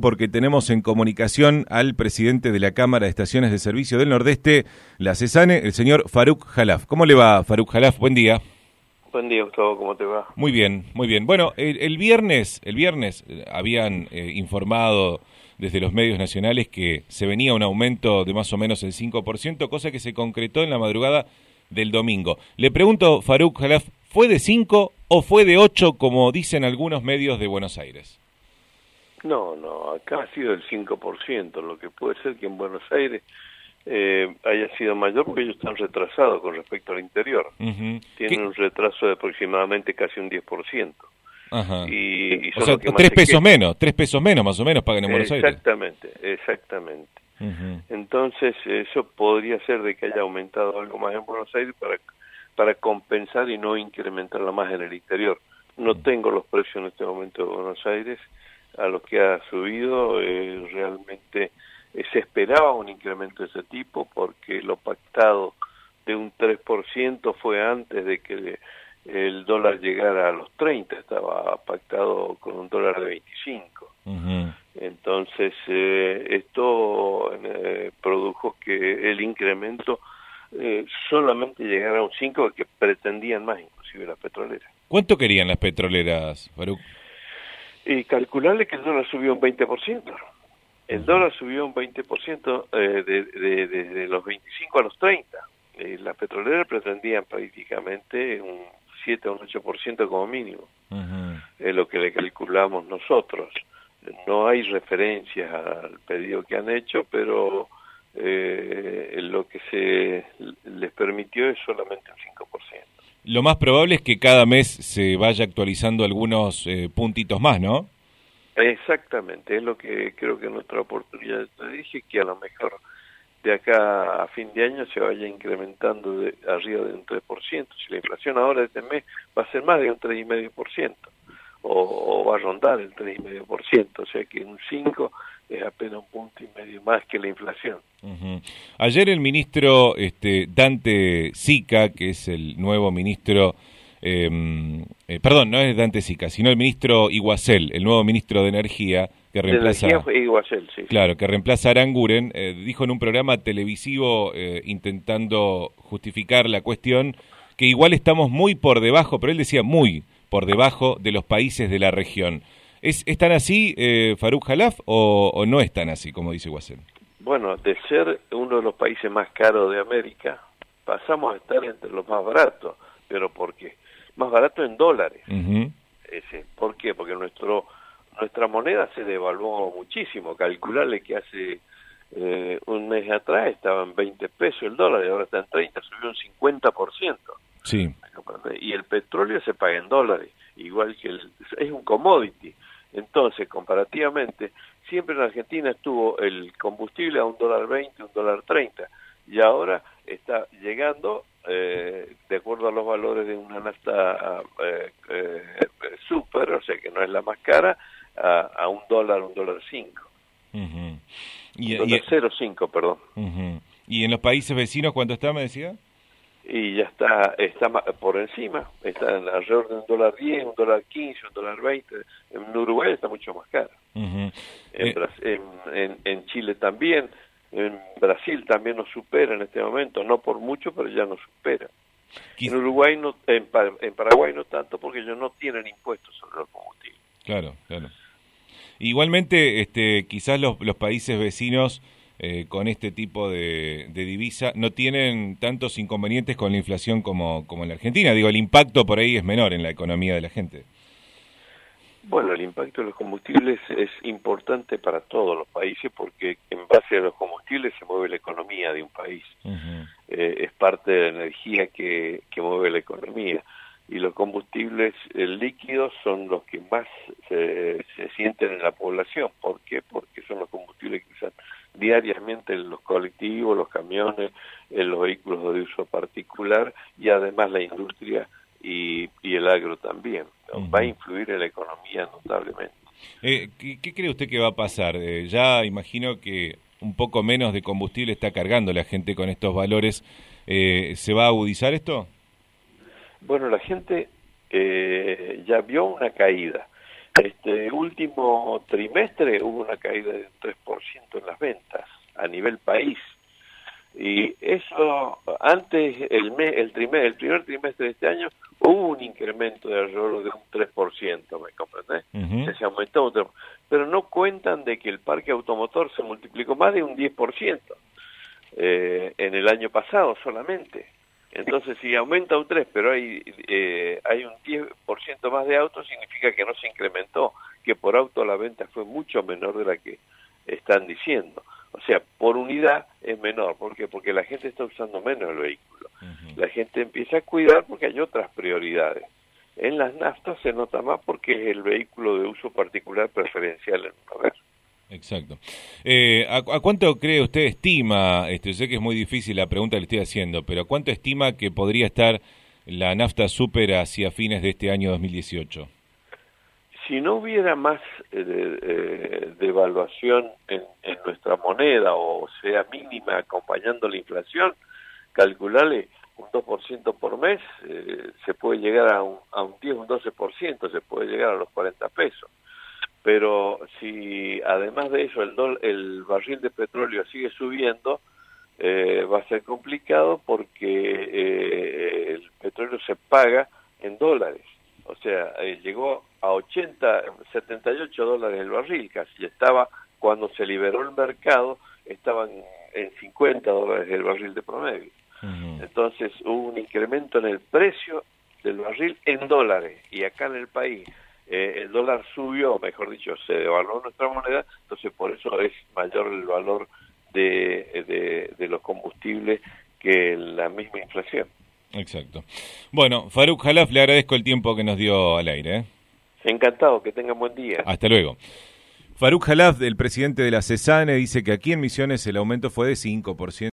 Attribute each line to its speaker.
Speaker 1: porque tenemos en comunicación al presidente de la Cámara de Estaciones de Servicio del Nordeste, la CESANE, el señor Faruk Jalaf. ¿Cómo le va, Faruk Jalaf? Buen día.
Speaker 2: Buen día, Gustavo, ¿cómo te va?
Speaker 1: Muy bien, muy bien. Bueno, el, viernes, el viernes eh, habían eh, informado desde los medios nacionales que se venía un aumento de más o menos el 5%, cosa que se concretó en la madrugada del domingo. Le pregunto, Faruk Jalaf, ¿fue de 5 o fue de 8 como dicen algunos medios de Buenos Aires?
Speaker 2: No, no, acá ha sido el 5%, lo que puede ser que en Buenos Aires eh, haya sido mayor porque ellos están retrasados con respecto al interior. Tienen un retraso de aproximadamente casi un 10%.
Speaker 1: Ajá. Y, o sea, tres pesos menos, tres pesos menos más o menos pagan en Buenos
Speaker 2: Aires. Exactamente, exactamente. Entonces, eso podría ser de que haya aumentado algo más en Buenos Aires para, para compensar y no incrementarla más en el interior. No tengo los precios en este momento de Buenos Aires, a lo que ha subido, eh, realmente eh, se esperaba un incremento de ese tipo porque lo pactado de un 3% fue antes de que el dólar llegara a los 30, estaba pactado con un dólar de 25. Entonces, eh, esto produjo que el incremento solamente llegara a un 5, que pretendían más inclusive las petroleras.
Speaker 1: ¿Cuánto querían las petroleras, Farouk?
Speaker 2: Y calcularle que el dólar subió un 20%. El dólar subió un 20% eh, desde de, los 25 a los 30. Eh, las petroleras pretendían prácticamente un 7 o un 8% como mínimo. Es lo que le calculamos nosotros. No hay referencias al pedido que han hecho, pero eh, lo que se les permitió es solamente un 5%.
Speaker 1: Lo más probable es que cada mes se vaya actualizando algunos eh, puntitos más, ¿no?
Speaker 2: Exactamente, es lo que creo que nuestra oportunidad te dije, que a lo mejor de acá a fin de año se vaya incrementando de arriba de un 3%. Si la inflación ahora de este mes va a ser más de un 3,5%, o, o va a rondar el 3,5%, o sea que un 5% es apenas un punto y medio más que la inflación.
Speaker 1: Ayer el ministro este, Dante Sica, que es el nuevo ministro, em, eh, perdón, no es Dante Sica, sino el ministro Iguacel, el nuevo ministro de Energía, que reemplaza,
Speaker 2: sí.
Speaker 1: Claro, que reemplaza a Aranguren, eh, dijo en un programa televisivo eh, intentando justificar la cuestión que igual estamos muy por debajo, pero él decía muy por debajo de los países de la región. ¿Es, tan así, eh, Faruk Jalaf, o, no es tan así, como dice Guasel?
Speaker 2: Bueno, de ser uno de los países más caros de América, pasamos a estar entre los más baratos. ¿Pero por qué? Más barato en dólares. Ese. ¿Por qué? Porque nuestro nuestra moneda se devaluó muchísimo. Calcularle que hace eh, un mes atrás estaba en 20 pesos el dólar y ahora está en 30, subió un 50%.
Speaker 1: Sí.
Speaker 2: Y el petróleo se paga en dólares, igual que el, es un commodity. Entonces, comparativamente, siempre en Argentina estuvo el combustible a un dólar veinte, un dólar treinta, y ahora está llegando, eh, de acuerdo a los valores de una nafta eh, eh, super, o sea que no es la más cara, a, un dólar, un dólar cinco. y, un dólar cero cinco, perdón.
Speaker 1: ¿Y en los países vecinos cuánto está, me decía?
Speaker 2: Y ya está está por encima, está alrededor de un dólar 10, un dólar 15, un dólar 20. En Uruguay está mucho más caro.
Speaker 1: Eh,
Speaker 2: en, en, Chile también, en Brasil también nos supera en este momento, no por mucho, pero ya nos supera. En Uruguay, no, en, en Paraguay no tanto, porque ellos no tienen impuestos sobre los combustibles.
Speaker 1: Claro, claro. Igualmente, este, quizás los, los países vecinos eh, con este tipo de, divisa no tienen tantos inconvenientes con la inflación como, como en la Argentina. Digo, el impacto por ahí es menor en la economía de la gente.
Speaker 2: Bueno, el impacto de los combustibles es importante para todos los países porque en base a los combustibles se mueve la economía de un país. Eh, es parte de la energía que, que mueve la economía y los combustibles líquidos son los que más se, se, sienten en la población. ¿Por qué? Porque son los combustibles que usan diariamente en los colectivos, los camiones, en los vehículos de uso particular y además la industria y, el agro también. Va a influir en la economía notablemente.
Speaker 1: Eh, ¿qué, cree usted que va a pasar? Eh, ya imagino que un poco menos de combustible está cargando la gente con estos valores. Eh, ¿Se va a agudizar esto?
Speaker 2: Bueno, la gente ya vio una caída Este último trimestre hubo una caída de 3% en las ventas a nivel país. Y eso, antes, el, mes, el, primer, el primer trimestre de este año, hubo un incremento de alrededor de un 3%, ¿me comprendes? Se aumentó Pero no cuentan de que el parque automotor se multiplicó más de un 10% eh, en el año pasado solamente. Entonces, si aumenta un 3, pero hay, eh, hay un 10% más de autos, significa que no se incrementó, que por auto la venta fue mucho menor de la que están diciendo. O sea, por unidad es menor. ¿Por qué? Porque la gente está usando menos el vehículo. La gente empieza a cuidar porque hay otras prioridades. En las naftas se nota más porque es el vehículo de uso particular preferencial en un hogar.
Speaker 1: Exacto. Eh, ¿a, cuánto cree usted, estima, este, sé que es muy difícil la pregunta que le estoy haciendo, pero ¿a cuánto estima que podría estar la nafta super hacia fines de este año 2018?
Speaker 2: si no hubiera más eh, eh, devaluación en, nuestra moneda o sea mínima acompañando la inflación, calcularle un 2% por mes, eh, se puede llegar a un, a un 10, un 12%, se puede llegar a los 40 pesos. Pero si además de eso el, el barril de petróleo sigue subiendo, va a ser complicado porque el petróleo se paga en dólares. O sea, llegó a 80, 78 dólares el barril casi, estaba, cuando se liberó el mercado, estaban en 50 dólares el barril de promedio. Entonces hubo un incremento en el precio del barril en dólares y acá en el país eh, el dólar subió, mejor dicho, se devaluó nuestra moneda, entonces por eso es mayor el valor de, de, de los combustibles que la misma inflación.
Speaker 1: Exacto. Bueno, Faruk Jalaf, le agradezco el tiempo que nos dio al aire. ¿eh?
Speaker 2: Encantado, que tengan buen día.
Speaker 1: Hasta luego. Faruk Jalaf, el presidente de la CESANE, dice que aquí en Misiones el aumento fue de 5%.